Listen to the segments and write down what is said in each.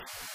よし!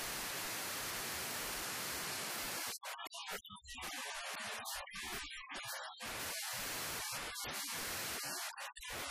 Thank you.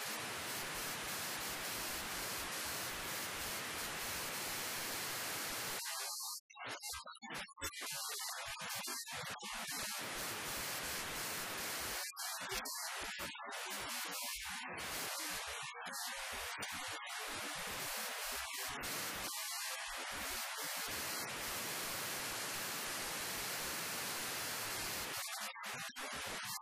ハハハハ!